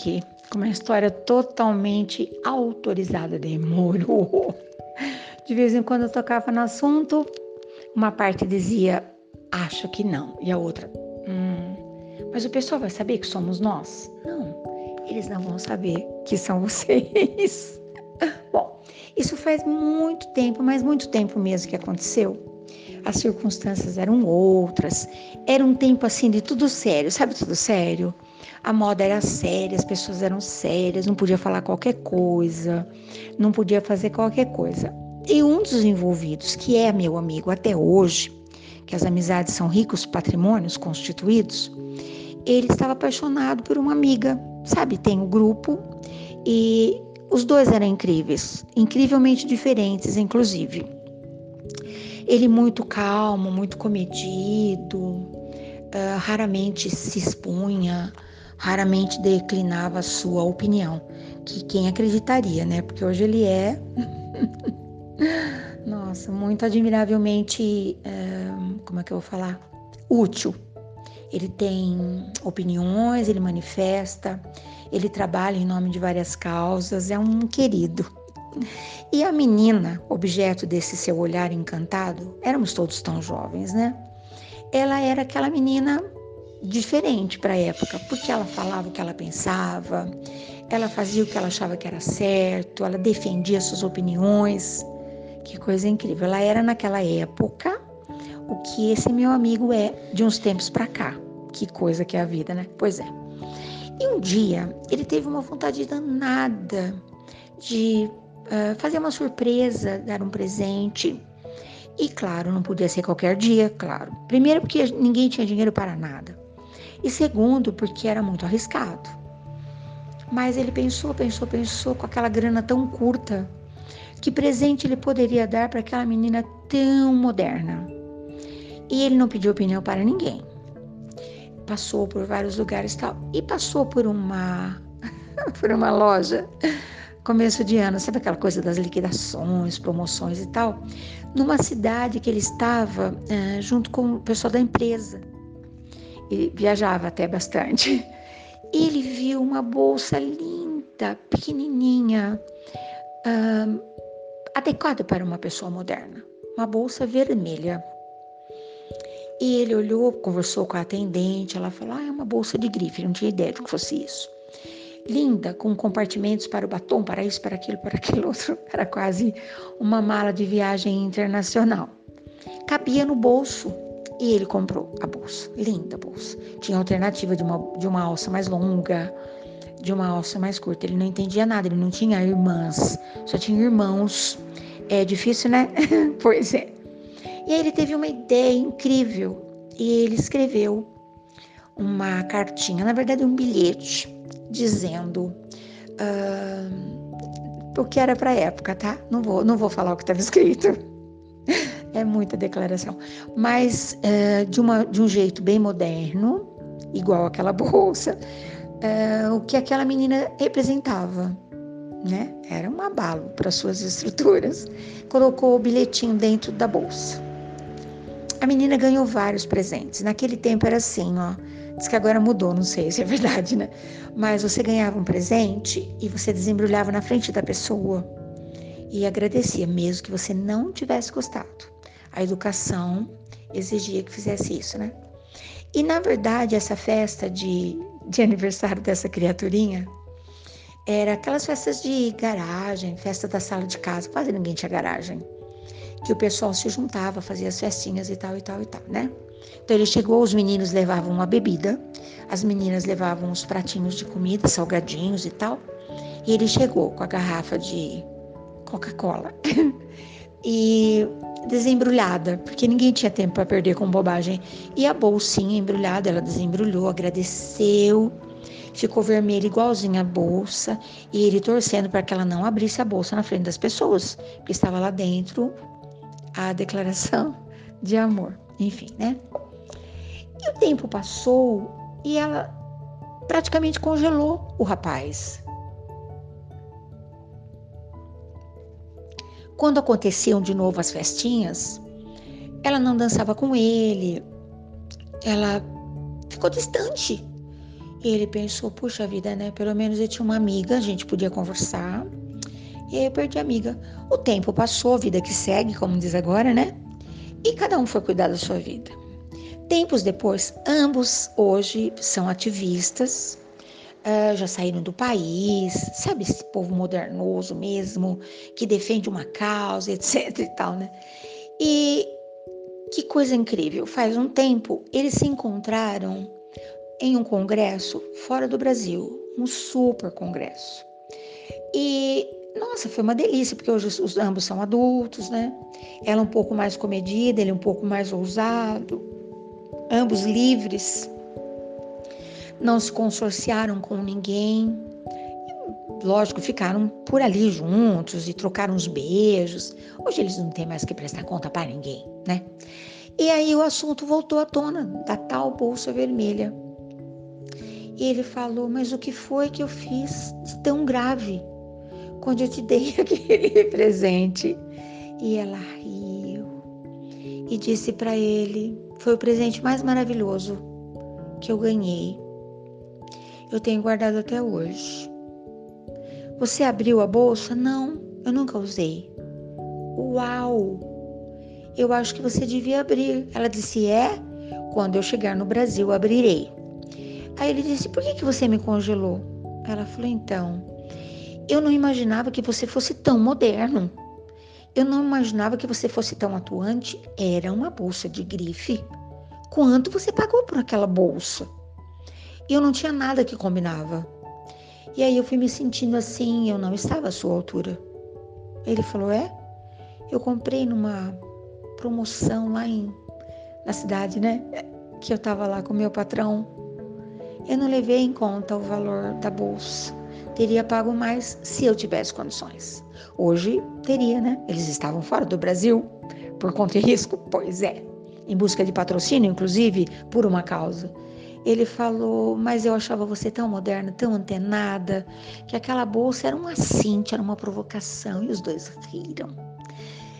aqui com uma história totalmente autorizada de moro. De vez em quando eu tocava no assunto, uma parte dizia, acho que não, e a outra, hum, mas o pessoal vai saber que somos nós? Não, eles não vão saber que são vocês. Bom, isso faz muito tempo, mas muito tempo mesmo que aconteceu as circunstâncias eram outras, era um tempo assim de tudo sério, sabe tudo sério? A moda era séria, as pessoas eram sérias, não podia falar qualquer coisa, não podia fazer qualquer coisa. E um dos envolvidos, que é meu amigo até hoje, que as amizades são ricos patrimônios constituídos, ele estava apaixonado por uma amiga, sabe? Tem o um grupo e os dois eram incríveis, incrivelmente diferentes, inclusive. Ele muito calmo, muito comedido, uh, raramente se expunha, raramente declinava sua opinião. Que quem acreditaria, né? Porque hoje ele é, nossa, muito admiravelmente, uh, como é que eu vou falar? Útil. Ele tem opiniões, ele manifesta, ele trabalha em nome de várias causas, é um querido. E a menina, objeto desse seu olhar encantado, éramos todos tão jovens, né? Ela era aquela menina diferente para a época, porque ela falava o que ela pensava, ela fazia o que ela achava que era certo, ela defendia suas opiniões. Que coisa incrível. Ela era naquela época o que esse meu amigo é de uns tempos para cá. Que coisa que é a vida, né? Pois é. E um dia ele teve uma vontade danada de uh, fazer uma surpresa, dar um presente. E claro, não podia ser qualquer dia, claro. Primeiro, porque ninguém tinha dinheiro para nada. E segundo, porque era muito arriscado. Mas ele pensou, pensou, pensou com aquela grana tão curta. Que presente ele poderia dar para aquela menina tão moderna? E ele não pediu opinião para ninguém. Passou por vários lugares tal e passou por uma por uma loja começo de ano, sabe aquela coisa das liquidações, promoções e tal, numa cidade que ele estava uh, junto com o pessoal da empresa. Ele viajava até bastante. Ele viu uma bolsa linda, pequenininha, adequada para uma pessoa moderna, uma bolsa vermelha. E ele olhou, conversou com a atendente, ela falou: ah, é uma bolsa de grife, não tinha ideia de que fosse isso linda, com compartimentos para o batom, para isso, para aquilo, para aquele outro. Era quase uma mala de viagem internacional. Cabia no bolso e ele comprou a bolsa. Linda bolsa. Tinha alternativa de uma, de uma alça mais longa, de uma alça mais curta. Ele não entendia nada, ele não tinha irmãs, só tinha irmãos. É difícil, né? pois é. E aí ele teve uma ideia incrível e ele escreveu uma cartinha, na verdade um bilhete dizendo uh, o que era para época, tá? Não vou, não vou falar o que estava escrito. É muita declaração, mas uh, de, uma, de um jeito bem moderno, igual aquela bolsa, uh, o que aquela menina representava, né? Era um abalo para suas estruturas. Colocou o bilhetinho dentro da bolsa. A menina ganhou vários presentes. Naquele tempo era assim, ó Diz que agora mudou, não sei se é verdade, né? Mas você ganhava um presente e você desembrulhava na frente da pessoa e agradecia, mesmo que você não tivesse gostado. A educação exigia que fizesse isso, né? E na verdade, essa festa de, de aniversário dessa criaturinha era aquelas festas de garagem, festa da sala de casa, quase ninguém tinha garagem. Que o pessoal se juntava, fazia as festinhas e tal e tal e tal, né? Então ele chegou, os meninos levavam uma bebida, as meninas levavam os pratinhos de comida, salgadinhos e tal. E ele chegou com a garrafa de Coca-Cola e desembrulhada, porque ninguém tinha tempo para perder com bobagem. E a bolsinha embrulhada, ela desembrulhou, agradeceu, ficou vermelha igualzinha a bolsa, e ele torcendo para que ela não abrisse a bolsa na frente das pessoas, porque estava lá dentro a declaração de amor enfim, né? E o tempo passou e ela praticamente congelou o rapaz. Quando aconteciam de novo as festinhas, ela não dançava com ele, ela ficou distante. E ele pensou, puxa vida, né? Pelo menos eu tinha uma amiga, a gente podia conversar. E aí eu perdi a amiga. O tempo passou, vida que segue, como diz agora, né? E cada um foi cuidar da sua vida. Tempos depois, ambos hoje são ativistas, uh, já saíram do país, sabe esse povo modernoso mesmo, que defende uma causa, etc e tal, né? E que coisa incrível, faz um tempo eles se encontraram em um congresso fora do Brasil, um super congresso. E nossa, foi uma delícia, porque hoje os, ambos são adultos, né? Ela um pouco mais comedida, ele um pouco mais ousado, ambos livres, não se consorciaram com ninguém. lógico, ficaram por ali juntos e trocaram uns beijos. Hoje eles não têm mais que prestar conta para ninguém, né? E aí o assunto voltou à tona da tal bolsa vermelha. E ele falou: Mas o que foi que eu fiz de tão grave quando eu te dei aquele presente? E ela riu e disse para ele: Foi o presente mais maravilhoso que eu ganhei. Eu tenho guardado até hoje. Você abriu a bolsa? Não, eu nunca usei. Uau! Eu acho que você devia abrir. Ela disse: É, quando eu chegar no Brasil, abrirei. Aí ele disse: Por que, que você me congelou? Ela falou: Então, eu não imaginava que você fosse tão moderno. Eu não imaginava que você fosse tão atuante. Era uma bolsa de grife. Quanto você pagou por aquela bolsa? Eu não tinha nada que combinava. E aí eu fui me sentindo assim, eu não estava à sua altura. Ele falou: É? Eu comprei numa promoção lá em, na cidade, né? Que eu estava lá com meu patrão. Eu não levei em conta o valor da bolsa. Teria pago mais se eu tivesse condições. Hoje teria, né? Eles estavam fora do Brasil por conta e risco? Pois é. Em busca de patrocínio, inclusive, por uma causa. Ele falou, mas eu achava você tão moderna, tão antenada, que aquela bolsa era uma cinta, era uma provocação. E os dois riram.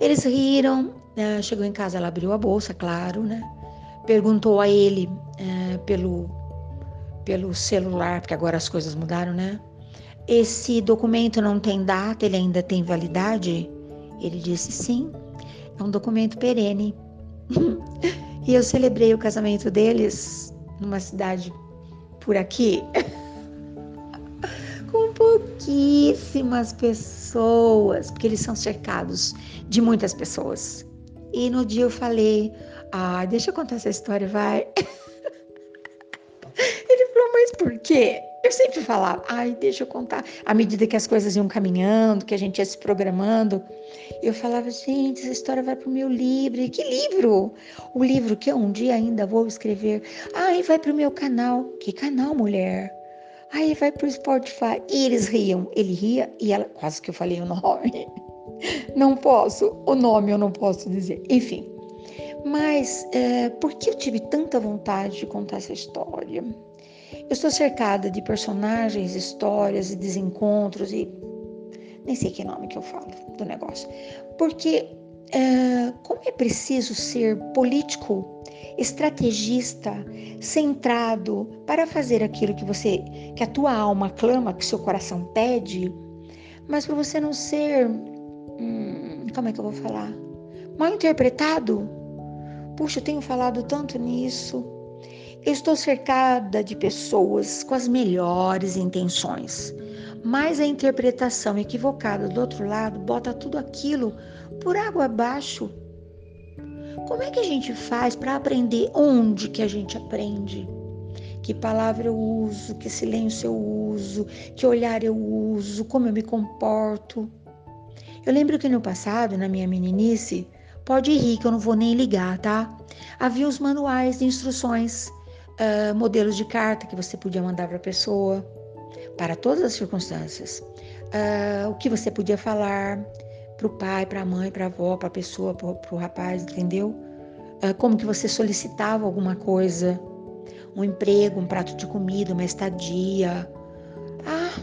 Eles riram, né? chegou em casa, ela abriu a bolsa, claro, né? Perguntou a ele é, pelo pelo celular, porque agora as coisas mudaram, né? Esse documento não tem data, ele ainda tem validade? Ele disse sim, é um documento perene. e eu celebrei o casamento deles numa cidade por aqui, com pouquíssimas pessoas, porque eles são cercados de muitas pessoas. E no dia eu falei: ah, deixa eu contar essa história, vai. mas por quê? Eu sempre falava, ai, deixa eu contar. À medida que as coisas iam caminhando, que a gente ia se programando, eu falava, gente, essa história vai para o meu livro. Que livro? O livro que eu um dia ainda vou escrever. Ai, vai para o meu canal. Que canal, mulher? Aí vai para o Spotify. E eles riam. Ele ria e ela, quase que eu falei o nome. Não posso, o nome eu não posso dizer. Enfim. Mas é, por que eu tive tanta vontade de contar essa história? Eu estou cercada de personagens, histórias e desencontros e nem sei que nome que eu falo do negócio. Porque é, como é preciso ser político, estrategista, centrado para fazer aquilo que você, que a tua alma clama, que seu coração pede, mas para você não ser, hum, como é que eu vou falar, mal interpretado. Puxa, eu tenho falado tanto nisso. Eu estou cercada de pessoas com as melhores intenções, mas a interpretação equivocada do outro lado bota tudo aquilo por água abaixo. Como é que a gente faz para aprender onde que a gente aprende? Que palavra eu uso, que silêncio eu uso, que olhar eu uso, como eu me comporto. Eu lembro que no passado, na minha meninice, pode rir que eu não vou nem ligar, tá? Havia os manuais de instruções uh, modelos de carta que você podia mandar para a pessoa, para todas as circunstâncias. Uh, o que você podia falar para o pai, para a mãe, para a avó, para a pessoa, para o rapaz, entendeu? Uh, como que você solicitava alguma coisa, um emprego, um prato de comida, uma estadia. Ah,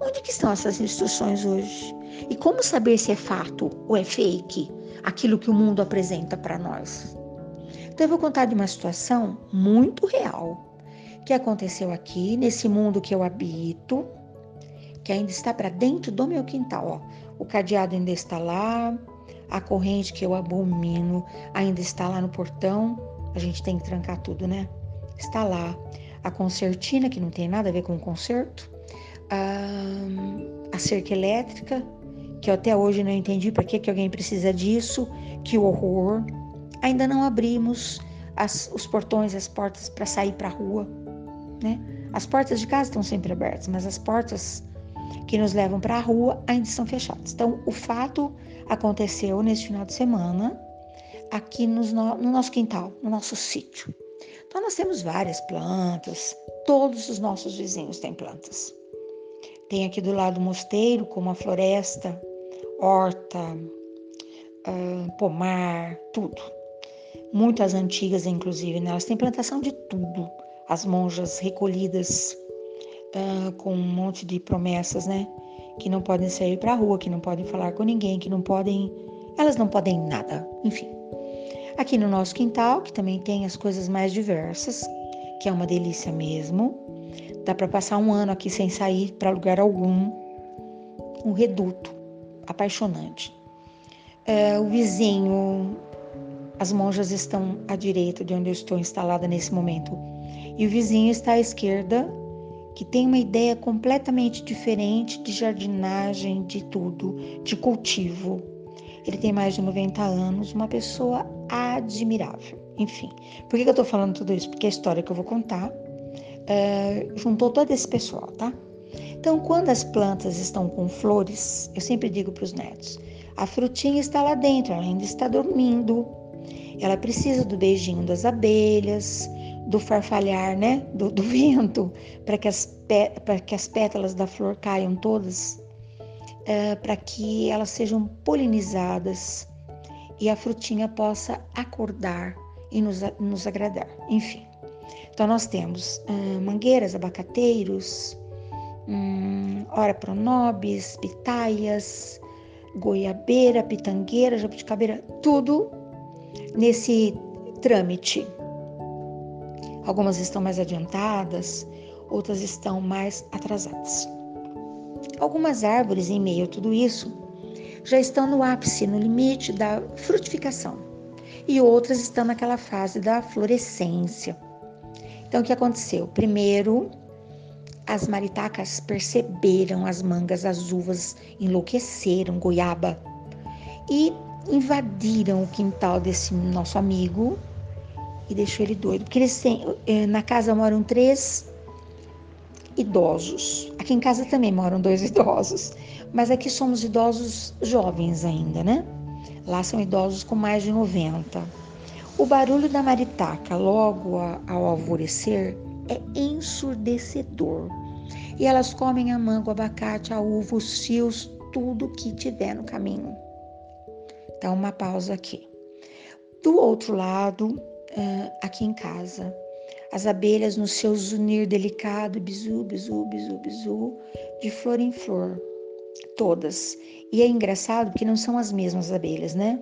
onde que estão essas instruções hoje? E como saber se é fato ou é fake aquilo que o mundo apresenta para nós? Então eu vou contar de uma situação muito real que aconteceu aqui, nesse mundo que eu habito, que ainda está para dentro do meu quintal. Ó. O cadeado ainda está lá, a corrente que eu abomino ainda está lá no portão. A gente tem que trancar tudo, né? Está lá. A concertina, que não tem nada a ver com o concerto. A, a cerca elétrica, que eu até hoje não entendi para que, que alguém precisa disso. Que horror. Ainda não abrimos as, os portões, as portas para sair para a rua, né? As portas de casa estão sempre abertas, mas as portas que nos levam para a rua ainda estão fechadas. Então, o fato aconteceu neste final de semana aqui nos, no, no nosso quintal, no nosso sítio. Então, nós temos várias plantas, todos os nossos vizinhos têm plantas. Tem aqui do lado o mosteiro, com uma floresta, horta, uh, pomar, tudo. Muitas antigas, inclusive, né? elas têm plantação de tudo. As monjas recolhidas uh, com um monte de promessas, né? Que não podem sair para a rua, que não podem falar com ninguém, que não podem. Elas não podem nada, enfim. Aqui no nosso quintal, que também tem as coisas mais diversas, que é uma delícia mesmo. Dá para passar um ano aqui sem sair para lugar algum. Um reduto apaixonante. É, o vizinho, as monjas estão à direita de onde eu estou instalada nesse momento. E o vizinho está à esquerda que tem uma ideia completamente diferente de jardinagem, de tudo, de cultivo. Ele tem mais de 90 anos, uma pessoa admirável. Enfim, por que eu estou falando tudo isso? Porque a história que eu vou contar é, juntou todo esse pessoal, tá? Então, quando as plantas estão com flores, eu sempre digo para os netos: a frutinha está lá dentro, ela ainda está dormindo. Ela precisa do beijinho das abelhas, do farfalhar, né, do, do vento, para que, as que as pétalas da flor caiam todas, é, para que elas sejam polinizadas e a frutinha possa acordar e nos, nos agradar. Enfim, então nós temos mangueiras, abacateiros, um, ora pronobis, pitaias, goiabeira, pitangueira, jabuticabeira, tudo nesse trâmite Algumas estão mais adiantadas, outras estão mais atrasadas. Algumas árvores, em meio a tudo isso, já estão no ápice, no limite da frutificação, e outras estão naquela fase da florescência. Então, o que aconteceu? Primeiro, as maritacas perceberam as mangas, as uvas, enlouqueceram, goiaba, e invadiram o quintal desse nosso amigo e deixou ele doido. Porque eles têm, eh, na casa moram três idosos. Aqui em casa também moram dois idosos, mas aqui somos idosos jovens ainda, né? Lá são idosos com mais de 90. O barulho da maritaca logo ao alvorecer é ensurdecedor. E elas comem a manga, o abacate, a uva, os fios, tudo que tiver no caminho. Então, uma pausa aqui. Do outro lado, aqui em casa. As abelhas no seu zunir delicado, bizu, bizu, bizu, bizu, de flor em flor, todas. E é engraçado porque não são as mesmas abelhas, né?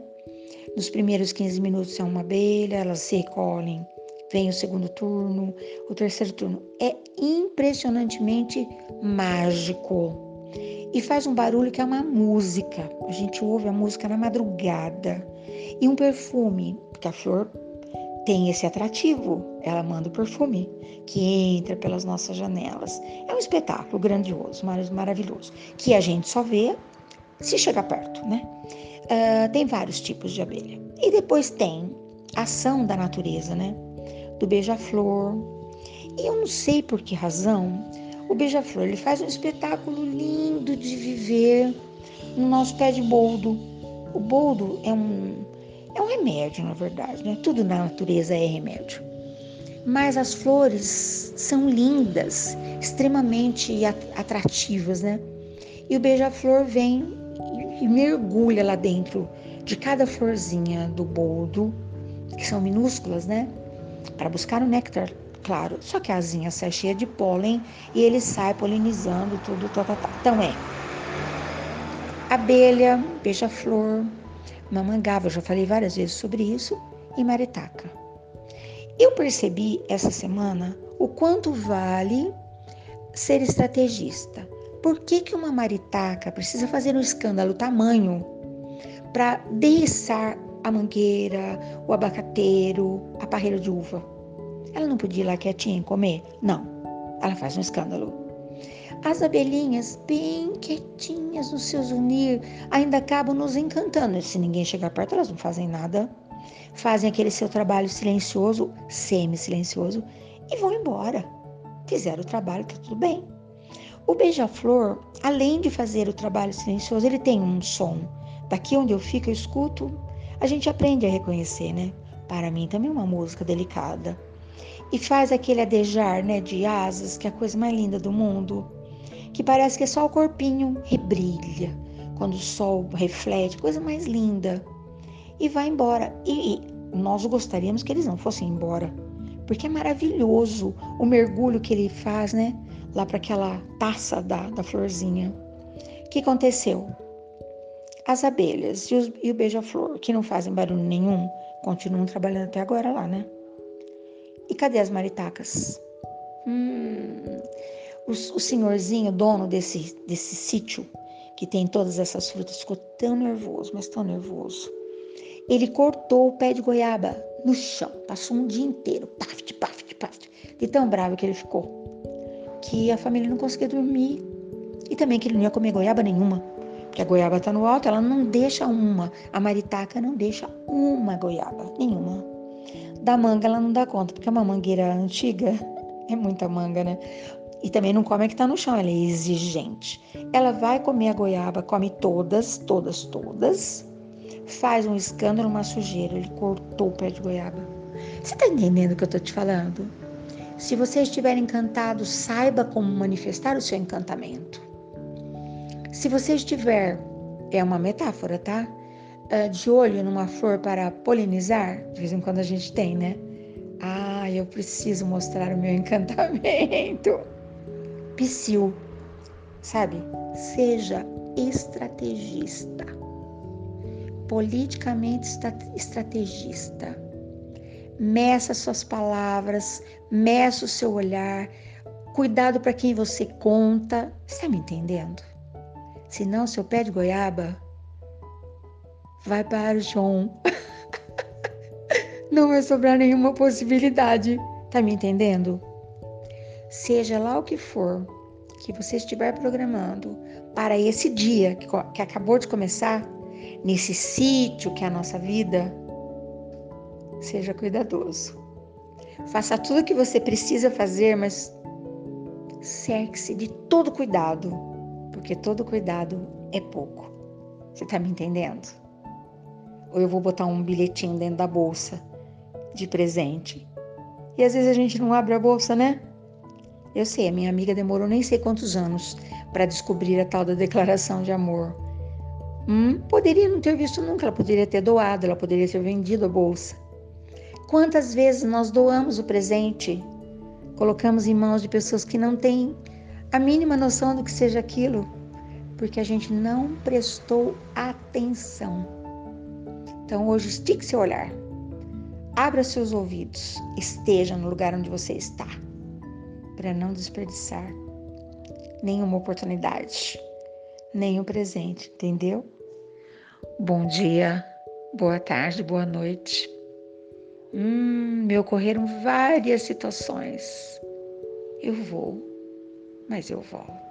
Nos primeiros 15 minutos é uma abelha, elas se recolhem. Vem o segundo turno, o terceiro turno. É impressionantemente mágico. E faz um barulho que é uma música. A gente ouve a música na madrugada. E um perfume, porque a flor tem esse atrativo. Ela manda o perfume que entra pelas nossas janelas. É um espetáculo grandioso, maravilhoso, que a gente só vê se chegar perto, né? Uh, tem vários tipos de abelha. E depois tem a ação da natureza, né? Do beija-flor. E eu não sei por que razão o beija-flor ele faz um espetáculo lindo de viver no nosso pé de boldo. O boldo é um é um remédio, na verdade, né? Tudo na natureza é remédio. Mas as flores são lindas, extremamente atrativas, né? E o beija-flor vem e mergulha lá dentro de cada florzinha do boldo, que são minúsculas, né? Para buscar o néctar, claro. Só que a asinha sai cheia de pólen e ele sai polinizando tudo, tá, tá, tá. Então é abelha, beija-flor, mamangava, eu já falei várias vezes sobre isso, e maritaca. Eu percebi essa semana o quanto vale ser estrategista. Por que, que uma maritaca precisa fazer um escândalo tamanho para derriçar a mangueira, o abacateiro, a parreira de uva? Ela não podia ir lá quietinha comer? Não. Ela faz um escândalo. As abelhinhas, bem quietinhas no seu zunir, ainda acabam nos encantando. Se ninguém chegar perto, elas não fazem nada. Fazem aquele seu trabalho silencioso, semi-silencioso, e vão embora. Fizeram o trabalho, tá tudo bem. O beija-flor, além de fazer o trabalho silencioso, ele tem um som. Daqui onde eu fico, eu escuto, a gente aprende a reconhecer, né? Para mim também é uma música delicada. E faz aquele adejar, né, de asas, que é a coisa mais linda do mundo, que parece que é só o corpinho rebrilha quando o sol reflete, coisa mais linda. E vai embora. E, e nós gostaríamos que eles não fossem embora porque é maravilhoso o mergulho que ele faz, né? Lá para aquela taça da, da florzinha. O que aconteceu? As abelhas e, os, e o beija-flor, que não fazem barulho nenhum, continuam trabalhando até agora lá, né? E cadê as maritacas? Hum, o, o senhorzinho, dono desse, desse sítio, que tem todas essas frutas, ficou tão nervoso, mas tão nervoso. Ele cortou o pé de goiaba no chão. Passou um dia inteiro, paft, paft, paft. De tão bravo que ele ficou. Que a família não conseguia dormir. E também que ele não ia comer goiaba nenhuma. Porque a goiaba tá no alto, ela não deixa uma. A maritaca não deixa uma goiaba, nenhuma. Da manga ela não dá conta, porque é uma mangueira antiga. É muita manga, né? E também não come a que tá no chão, ela é exigente. Ela vai comer a goiaba, come todas, todas, todas faz um escândalo, uma sujeira. Ele cortou o pé de goiaba. Você está entendendo o que eu estou te falando? Se você estiver encantado, saiba como manifestar o seu encantamento. Se você estiver, é uma metáfora, tá? Ah, de olho numa flor para polinizar, de vez em quando a gente tem, né? Ah, eu preciso mostrar o meu encantamento. Psil, sabe? Seja estrategista politicamente estrategista. Meça suas palavras, meça o seu olhar, cuidado para quem você conta. Está me entendendo? Senão, seu pé de goiaba vai para o chão. Não vai sobrar nenhuma possibilidade. Tá me entendendo? Seja lá o que for que você estiver programando para esse dia que, que acabou de começar, nesse sítio que é a nossa vida, seja cuidadoso. Faça tudo o que você precisa fazer, mas cerque-se de todo cuidado, porque todo cuidado é pouco. Você está me entendendo? Ou eu vou botar um bilhetinho dentro da bolsa de presente. E às vezes a gente não abre a bolsa, né? Eu sei, a minha amiga demorou nem sei quantos anos para descobrir a tal da declaração de amor. Hum, poderia não ter visto nunca, ela poderia ter doado, ela poderia ter vendido a bolsa. Quantas vezes nós doamos o presente, colocamos em mãos de pessoas que não têm a mínima noção do que seja aquilo, porque a gente não prestou atenção. Então hoje estique seu olhar, abra seus ouvidos, esteja no lugar onde você está, para não desperdiçar nenhuma oportunidade, nenhum presente, entendeu? Bom dia, boa tarde, boa noite. Hum, me ocorreram várias situações. Eu vou, mas eu volto.